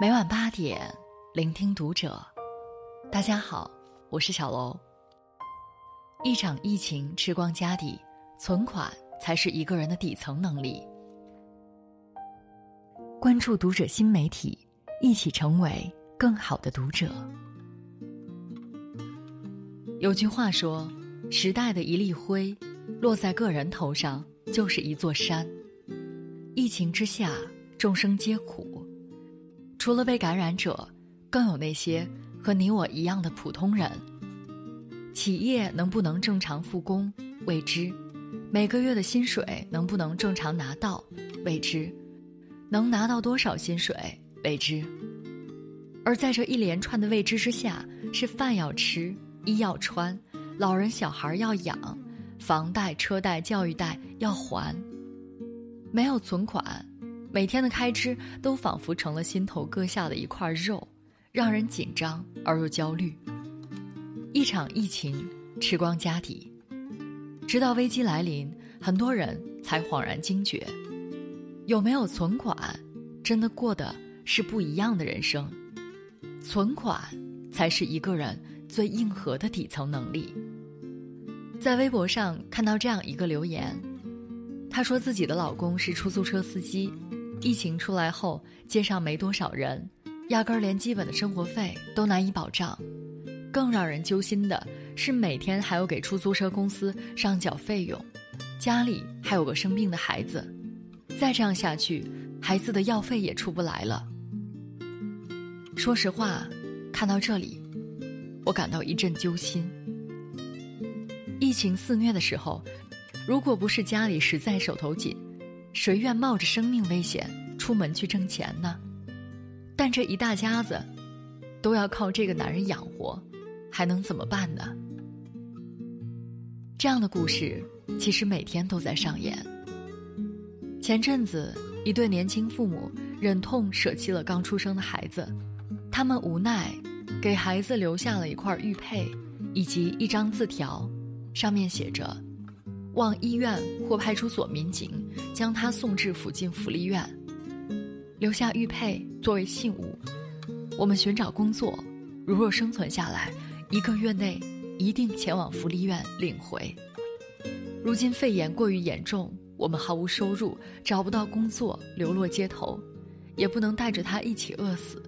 每晚八点，聆听读者。大家好，我是小楼。一场疫情吃光家底，存款才是一个人的底层能力。关注读者新媒体，一起成为更好的读者。有句话说：“时代的一粒灰，落在个人头上就是一座山。”疫情之下，众生皆苦。除了被感染者，更有那些和你我一样的普通人。企业能不能正常复工，未知；每个月的薪水能不能正常拿到，未知；能拿到多少薪水，未知。而在这一连串的未知之下，是饭要吃，衣要穿，老人小孩要养，房贷、车贷、教育贷要还，没有存款。每天的开支都仿佛成了心头割下的一块肉，让人紧张而又焦虑。一场疫情吃光家底，直到危机来临，很多人才恍然惊觉：有没有存款，真的过的是不一样的人生。存款才是一个人最硬核的底层能力。在微博上看到这样一个留言，她说自己的老公是出租车司机。疫情出来后，街上没多少人，压根儿连基本的生活费都难以保障。更让人揪心的是，每天还要给出租车公司上缴费用，家里还有个生病的孩子。再这样下去，孩子的药费也出不来了。说实话，看到这里，我感到一阵揪心。疫情肆虐的时候，如果不是家里实在手头紧，谁愿冒着生命危险出门去挣钱呢？但这一大家子都要靠这个男人养活，还能怎么办呢？这样的故事其实每天都在上演。前阵子，一对年轻父母忍痛舍弃了刚出生的孩子，他们无奈给孩子留下了一块玉佩以及一张字条，上面写着。望医院或派出所民警将他送至附近福利院，留下玉佩作为信物。我们寻找工作，如若生存下来，一个月内一定前往福利院领回。如今肺炎过于严重，我们毫无收入，找不到工作，流落街头，也不能带着他一起饿死。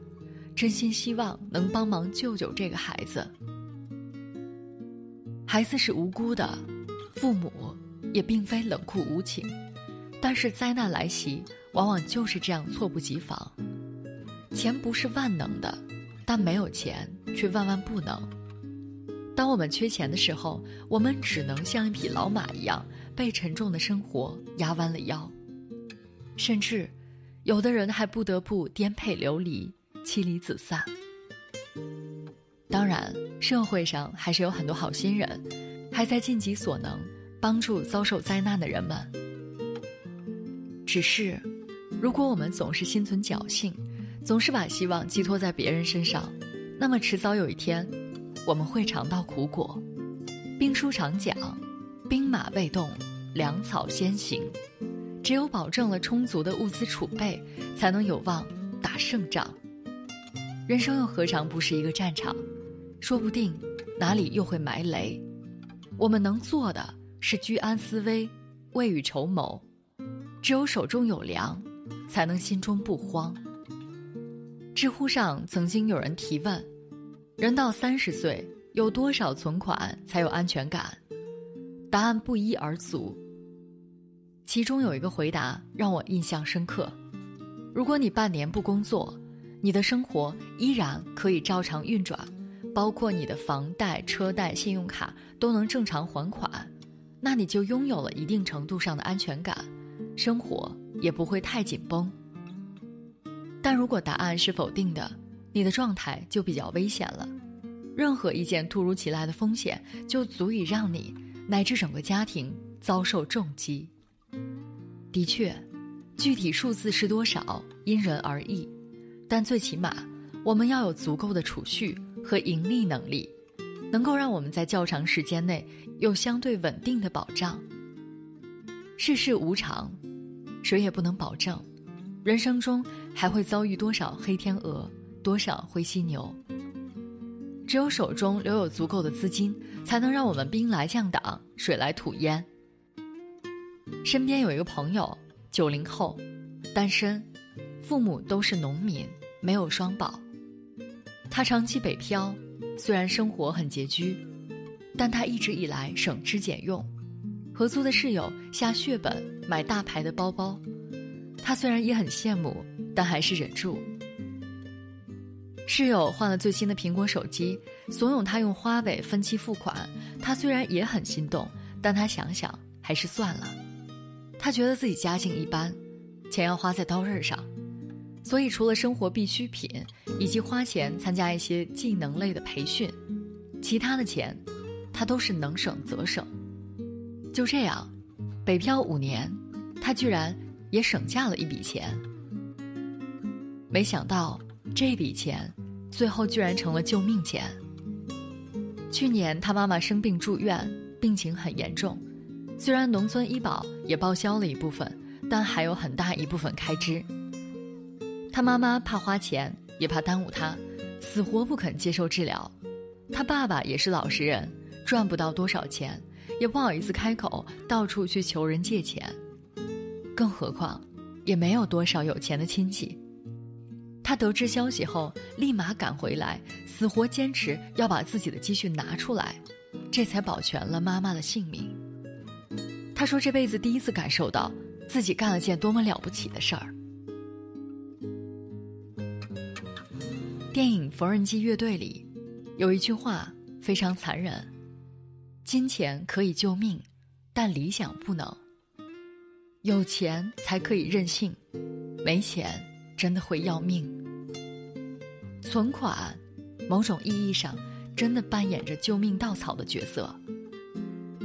真心希望能帮忙救救这个孩子。孩子是无辜的。父母也并非冷酷无情，但是灾难来袭，往往就是这样猝不及防。钱不是万能的，但没有钱却万万不能。当我们缺钱的时候，我们只能像一匹老马一样，被沉重的生活压弯了腰，甚至，有的人还不得不颠沛流离、妻离子散。当然，社会上还是有很多好心人。还在尽己所能帮助遭受灾难的人们。只是，如果我们总是心存侥幸，总是把希望寄托在别人身上，那么迟早有一天，我们会尝到苦果。兵书常讲：“兵马未动，粮草先行。”只有保证了充足的物资储备，才能有望打胜仗。人生又何尝不是一个战场？说不定哪里又会埋雷。我们能做的是居安思危，未雨绸缪。只有手中有粮，才能心中不慌。知乎上曾经有人提问：人到三十岁，有多少存款才有安全感？答案不一而足。其中有一个回答让我印象深刻：如果你半年不工作，你的生活依然可以照常运转。包括你的房贷、车贷、信用卡都能正常还款，那你就拥有了一定程度上的安全感，生活也不会太紧绷。但如果答案是否定的，你的状态就比较危险了。任何一件突如其来的风险，就足以让你乃至整个家庭遭受重击。的确，具体数字是多少因人而异，但最起码我们要有足够的储蓄。和盈利能力，能够让我们在较长时间内有相对稳定的保障。世事无常，谁也不能保证人生中还会遭遇多少黑天鹅，多少灰犀牛？只有手中留有足够的资金，才能让我们兵来将挡，水来土掩。身边有一个朋友，九零后，单身，父母都是农民，没有双保。他长期北漂，虽然生活很拮据，但他一直以来省吃俭用。合租的室友下血本买大牌的包包，他虽然也很羡慕，但还是忍住。室友换了最新的苹果手机，怂恿他用花呗分期付款，他虽然也很心动，但他想想还是算了。他觉得自己家境一般，钱要花在刀刃上，所以除了生活必需品以及花钱参加一些技能类的培训，其他的钱，他都是能省则省。就这样，北漂五年，他居然也省下了一笔钱。没想到这笔钱，最后居然成了救命钱。去年他妈妈生病住院，病情很严重，虽然农村医保也报销了一部分，但还有很大一部分开支。他妈妈怕花钱，也怕耽误他，死活不肯接受治疗。他爸爸也是老实人，赚不到多少钱。也不好意思开口，到处去求人借钱，更何况，也没有多少有钱的亲戚。他得知消息后，立马赶回来，死活坚持要把自己的积蓄拿出来，这才保全了妈妈的性命。他说：“这辈子第一次感受到自己干了件多么了不起的事儿。”电影《缝纫机乐队》里有一句话非常残忍。金钱可以救命，但理想不能。有钱才可以任性，没钱真的会要命。存款，某种意义上真的扮演着救命稻草的角色。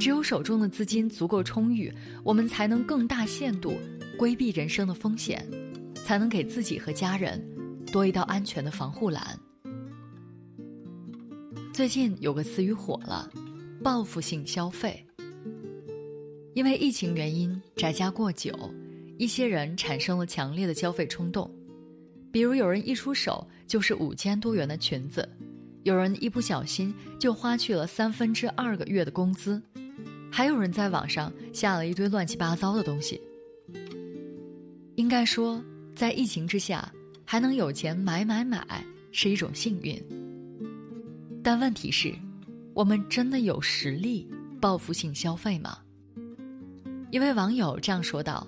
只有手中的资金足够充裕，我们才能更大限度规避人生的风险，才能给自己和家人多一道安全的防护栏。最近有个词语火了。报复性消费，因为疫情原因宅家过久，一些人产生了强烈的消费冲动，比如有人一出手就是五千多元的裙子，有人一不小心就花去了三分之二个月的工资，还有人在网上下了一堆乱七八糟的东西。应该说，在疫情之下还能有钱买买买是一种幸运，但问题是。我们真的有实力报复性消费吗？一位网友这样说道：“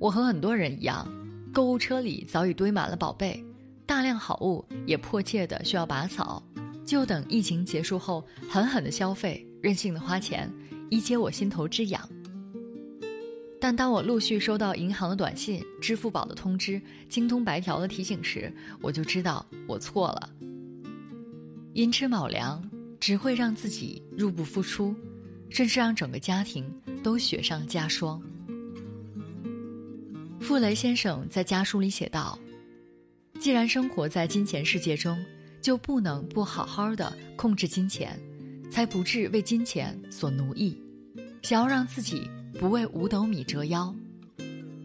我和很多人一样，购物车里早已堆满了宝贝，大量好物也迫切的需要拔草，就等疫情结束后狠狠的消费，任性的花钱，以解我心头之痒。但当我陆续收到银行的短信、支付宝的通知、京东白条的提醒时，我就知道我错了。寅吃卯粮。”只会让自己入不敷出，甚至让整个家庭都雪上加霜。傅雷先生在家书里写道：“既然生活在金钱世界中，就不能不好好的控制金钱，才不至为金钱所奴役。想要让自己不为五斗米折腰，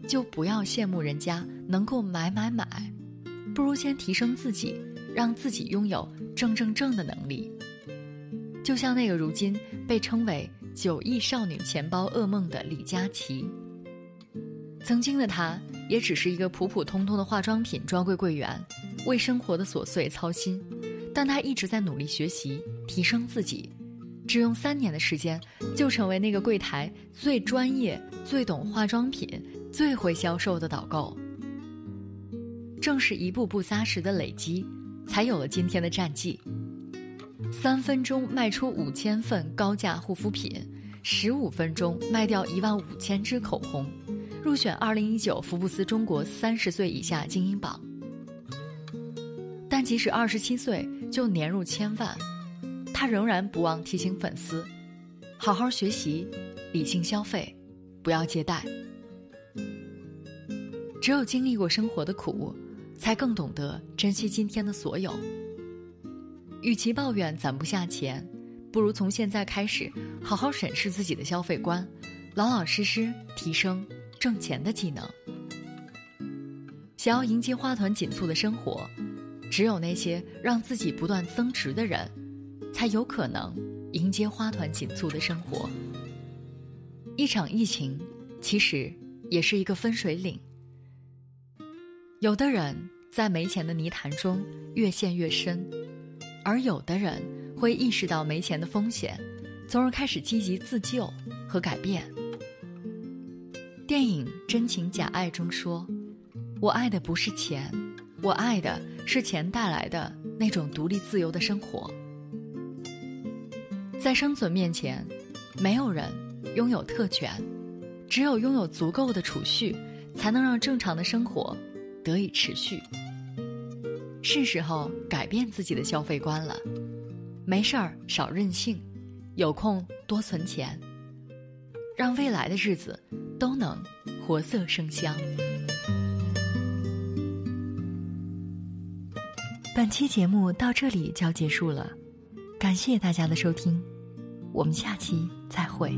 就不要羡慕人家能够买买买，不如先提升自己，让自己拥有挣挣挣的能力。”就像那个如今被称为“九亿少女钱包噩梦”的李佳琦，曾经的她也只是一个普普通通的化妆品专柜柜员，为生活的琐碎操心，但她一直在努力学习提升自己，只用三年的时间就成为那个柜台最专业、最懂化妆品、最会销售的导购。正是一步步扎实的累积，才有了今天的战绩。三分钟卖出五千份高价护肤品，十五分钟卖掉一万五千支口红，入选二零一九福布斯中国三十岁以下精英榜。但即使二十七岁就年入千万，他仍然不忘提醒粉丝：好好学习，理性消费，不要借贷。只有经历过生活的苦，才更懂得珍惜今天的所有。与其抱怨攒不下钱，不如从现在开始好好审视自己的消费观，老老实实提升挣钱的技能。想要迎接花团锦簇的生活，只有那些让自己不断增值的人，才有可能迎接花团锦簇的生活。一场疫情，其实也是一个分水岭。有的人在没钱的泥潭中越陷越深，而有的人会意识到没钱的风险，从而开始积极自救和改变。电影《真情假爱》中说。我爱的不是钱，我爱的是钱带来的那种独立自由的生活。在生存面前，没有人拥有特权，只有拥有足够的储蓄，才能让正常的生活得以持续。是时候改变自己的消费观了，没事儿少任性，有空多存钱，让未来的日子都能活色生香。本期节目到这里就要结束了，感谢大家的收听，我们下期再会。